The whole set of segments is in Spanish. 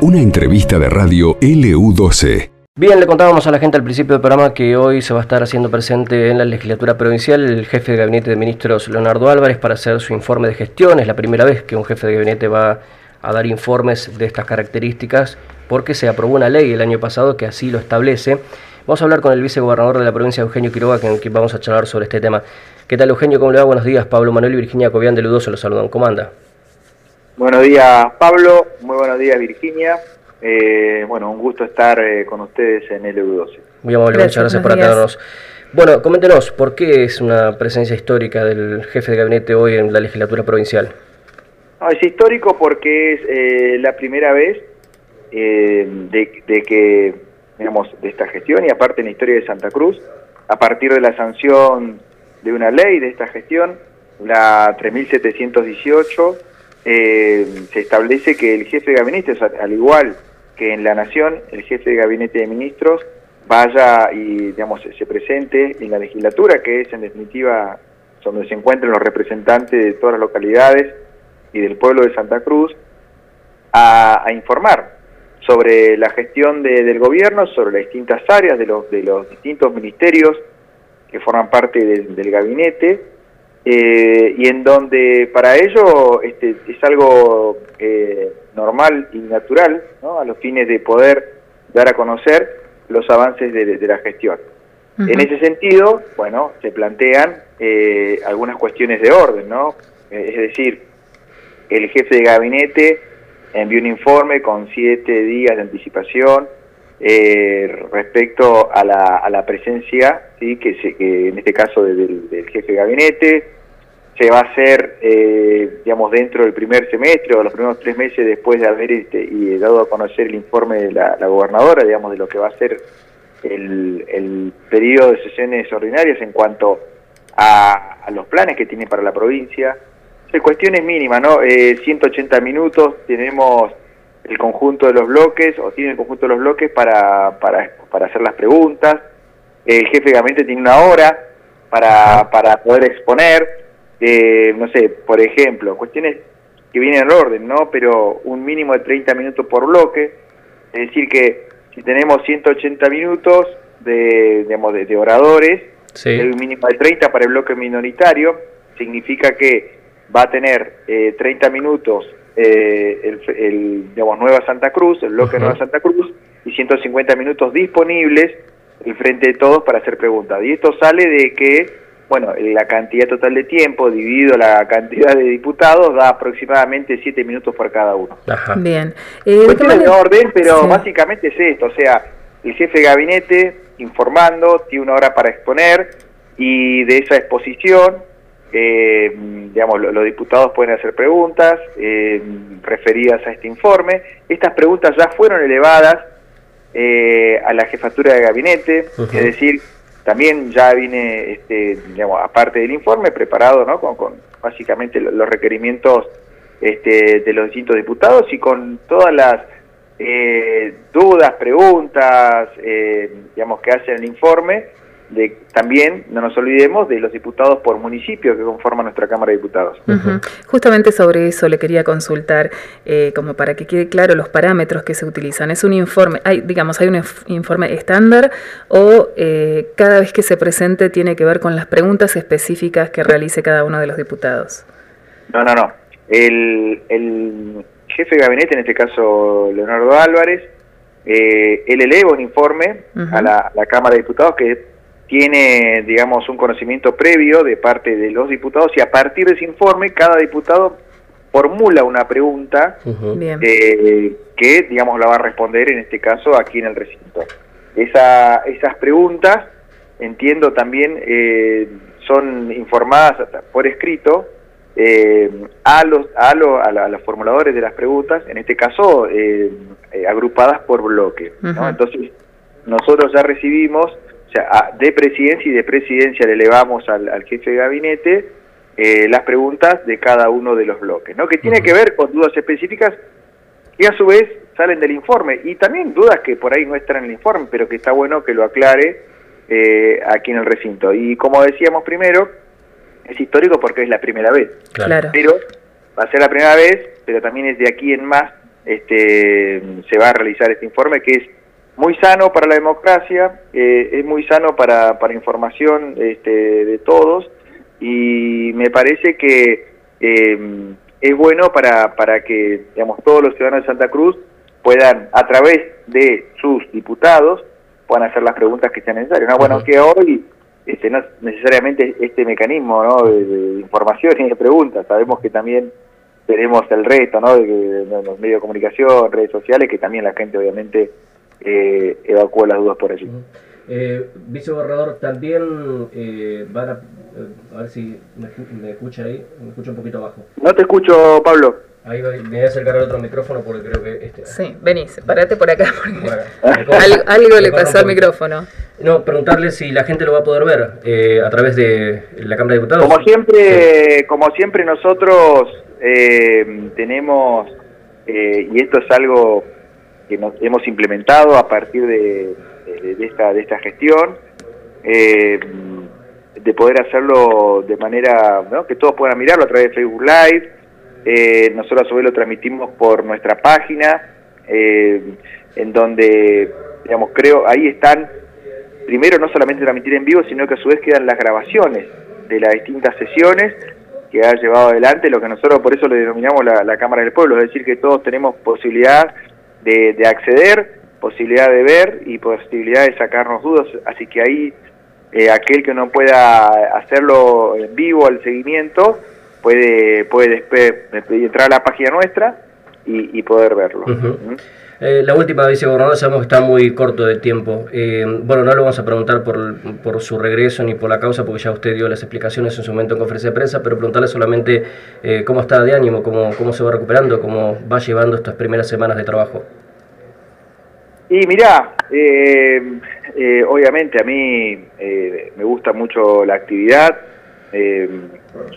Una entrevista de radio LU12. Bien, le contábamos a la gente al principio del programa que hoy se va a estar haciendo presente en la legislatura provincial el jefe de gabinete de ministros Leonardo Álvarez para hacer su informe de gestión. Es la primera vez que un jefe de gabinete va a dar informes de estas características porque se aprobó una ley el año pasado que así lo establece. Vamos a hablar con el vicegobernador de la provincia, Eugenio Quiroga, con quien vamos a charlar sobre este tema. ¿Qué tal, Eugenio? ¿Cómo le va? Buenos días. Pablo Manuel y Virginia Cobian de Ludoso los saludan. ¿Cómo anda? Buenos días, Pablo. Muy buenos días, Virginia. Eh, bueno, un gusto estar eh, con ustedes en LU12. Muy amable, muchas gracias por atendernos. Bueno, coméntenos, ¿por qué es una presencia histórica del jefe de gabinete hoy en la legislatura provincial? es histórico porque es eh, la primera vez de, que, digamos, de esta gestión y aparte en la historia de Santa Cruz, a partir de la sanción de una ley de esta gestión, la 3718, se establece que el jefe de gabinete, al igual que en la Nación el jefe de gabinete de ministros vaya y digamos se presente en la legislatura, que es en definitiva donde se encuentran los representantes de todas las localidades y del pueblo de Santa Cruz, a, informar sobre la gestión del gobierno, sobre las distintas áreas de los, de los distintos ministerios que forman parte del gabinete, eh, y en donde para ello este, es algo eh, normal y natural, ¿no? a los fines de poder dar a conocer los avances de, la gestión. En ese sentido, bueno, se plantean eh, algunas cuestiones de orden, ¿no? es decir, el jefe de gabinete envió un informe con siete días de anticipación respecto a la, a la presencia, ¿sí? que, se, que en este caso del, jefe de gabinete, se va a hacer, eh, digamos, dentro del primer semestre o los primeros tres meses después de haber este, y dado a conocer el informe de la, gobernadora, digamos, de lo que va a ser el, el periodo de sesiones ordinarias en cuanto a, los planes que tiene para la provincia. O cuestiones mínimas, ¿no? Eh, 180 minutos, tenemos el conjunto de los bloques, o tiene el conjunto de los bloques para, para, para hacer las preguntas. El jefe de gabinete tiene una hora para, para poder exponer eh, no sé, por ejemplo, cuestiones que vienen en orden, ¿no? Pero un mínimo de 30 minutos por bloque, es decir que si tenemos 180 minutos de, digamos, de, oradores, el mínimo de 30 para el bloque minoritario, significa que va a tener eh, 30 minutos eh, el, el, digamos, Nueva Santa Cruz, el bloque Nueva Santa Cruz, y 150 minutos disponibles el frente de todos para hacer preguntas. Y esto sale de que bueno, la cantidad total de tiempo dividido la cantidad de diputados da aproximadamente siete minutos por cada uno. Bien. Eh, de orden, pero básicamente es esto, o sea, el jefe de gabinete informando, tiene una hora para exponer y de esa exposición, eh, digamos, los diputados pueden hacer preguntas eh, referidas a este informe. Estas preguntas ya fueron elevadas eh, a la jefatura de gabinete, es decir, también ya viene, este, digamos, aparte del informe, preparado ¿no? con, básicamente los requerimientos este, de los distintos diputados y con todas las eh, dudas, preguntas, eh, digamos, que hacen el informe también, no nos olvidemos, de los diputados por municipio que conforman nuestra Cámara de Diputados. Justamente sobre eso le quería consultar, eh, como para que quede claro los parámetros que se utilizan. ¿Es un informe, hay, digamos, hay un informe estándar o eh, cada vez que se presente tiene que ver con las preguntas específicas que realice cada uno de los diputados? No, no, no. El, jefe de gabinete, en este caso Leonardo Álvarez, eh, él eleva un informe a, la, a la Cámara de Diputados que tiene, digamos, un conocimiento previo de parte de los diputados y a partir de ese informe cada diputado formula una pregunta eh, que, digamos, la va a responder en este caso aquí en el recinto. Esa, esas preguntas, entiendo también, eh, son informadas por escrito eh, a, los, a, los formuladores de las preguntas, en este caso agrupadas por bloque. Entonces, nosotros ya recibimos sea, de presidencia y de presidencia le elevamos al, jefe de gabinete eh, las preguntas de cada uno de los bloques, ¿no? Que tiene que ver con dudas específicas que a su vez salen del informe y también dudas que por ahí no están en el informe, pero que está bueno que lo aclare eh, aquí en el recinto. Y como decíamos primero, es histórico porque es la primera vez. Claro. Pero va a ser la primera vez pero también es de aquí en más, este, se va a realizar este informe que es muy sano para la democracia, eh, es muy sano para, para información este, de todos y me parece que eh, es bueno para, para que digamos, todos los ciudadanos de Santa Cruz puedan, a través de sus diputados, puedan hacer las preguntas que sean necesarias. ¿no? Bueno, que hoy este, no necesariamente este mecanismo ¿no? de, información y de preguntas, sabemos que también tenemos el reto ¿no? de, los medios de comunicación, redes sociales, que también la gente obviamente eh, evacúa las dudas por allí. Eh, vicegobernador, también eh, van a, eh, a ver si me, escucha ahí, me escucha un poquito abajo. No te escucho, Pablo. Ahí me voy a acercar al otro micrófono porque creo que este. Sí, venís, parate por acá algo, le pasó al micrófono. No, preguntarle si la gente lo va a poder ver eh, a través de la Cámara de Diputados. Como siempre, como siempre nosotros eh, tenemos, eh, y esto es algo que nos hemos implementado a partir de, de, esta, de esta gestión, eh, de poder hacerlo de manera ¿no? que todos puedan mirarlo a través de Facebook Live. Eh, nosotros a su vez lo transmitimos por nuestra página, eh, en donde, digamos, creo, ahí están, primero no solamente transmitir en vivo, sino que a su vez quedan las grabaciones de las distintas sesiones que ha llevado adelante, lo que nosotros por eso le denominamos la, la Cámara del Pueblo, es decir, que todos tenemos posibilidad de, de acceder, posibilidad de ver y posibilidad de sacarnos dudas, así que ahí eh, aquel que no pueda hacerlo en vivo al seguimiento puede puede entrar a la página nuestra y, y poder verlo. ¿Mm? Eh, la última, vicegobernador, sabemos que está muy corto de tiempo. Eh, bueno, no le vamos a preguntar por, por, su regreso ni por la causa, porque ya usted dio las explicaciones en su momento en conferencia de prensa, pero preguntarle solamente eh, cómo está de ánimo, cómo, cómo se va recuperando, cómo va llevando estas primeras semanas de trabajo. Y mirá, obviamente a mí me gusta mucho la actividad,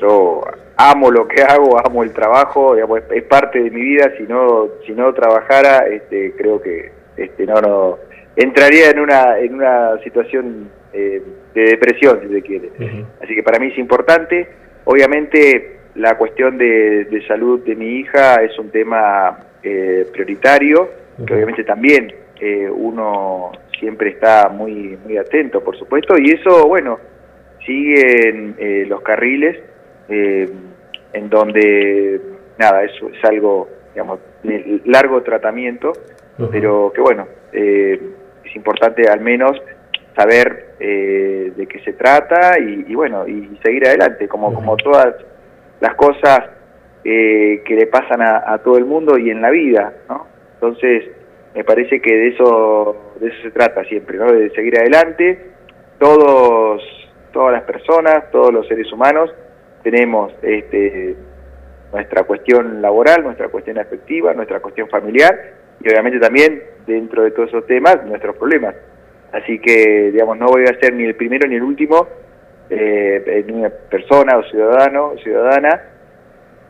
yo amo lo que hago, amo el trabajo, digamos, es, parte de mi vida, si no, si no trabajara, este, creo que este, no, no, entraría en una, en una situación eh, de depresión, si se quiere. Uh -huh. Así que para mí es importante, obviamente la cuestión de, de salud de mi hija es un tema eh, prioritario, uh -huh. que obviamente también eh, uno siempre está muy muy atento, por supuesto, y eso, bueno, siguen eh, los carriles eh, en donde, nada, eso es algo, digamos, de largo tratamiento, uh -huh. pero que bueno, eh, es importante al menos saber eh, de qué se trata y, y, bueno, y seguir adelante, como, uh -huh. como todas las cosas eh, que le pasan a, a todo el mundo y en la vida, ¿no? Entonces, me parece que de eso de eso se trata siempre, ¿no? De seguir adelante. Todos todas las personas, todos los seres humanos tenemos este nuestra cuestión laboral, nuestra cuestión afectiva, nuestra cuestión familiar y obviamente también dentro de todos esos temas nuestros problemas. Así que, digamos, no voy a ser ni el primero ni el último eh, en una persona o ciudadano o ciudadana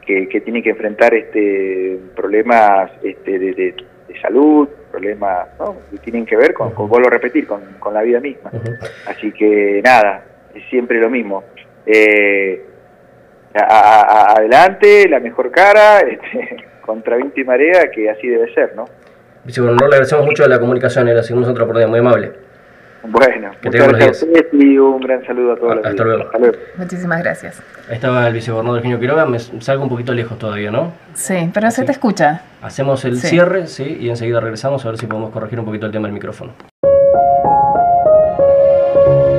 que, que tiene que enfrentar este problemas este, de, de de salud, problemas ¿no? que tienen que ver con, con vuelvo a repetir, con, con la vida misma. Uh -huh. Así que nada, es siempre lo mismo. Eh, a, a, adelante, la mejor cara, este, contra viento y marea, que así debe ser, ¿no? Vicegobernador, le agradecemos mucho la comunicación y la seguimos otra oportunidad, muy amable. Bueno, que muchas gracias a ustedes y un gran saludo a todos. Ah, hasta, luego. hasta luego. Muchísimas gracias. Ahí estaba el vicegobernador Eugenio Quiroga, me salgo un poquito lejos todavía, ¿no? Sí, pero se te escucha. Hacemos el sí. cierre, sí, y enseguida regresamos a ver si podemos corregir un poquito el tema del micrófono.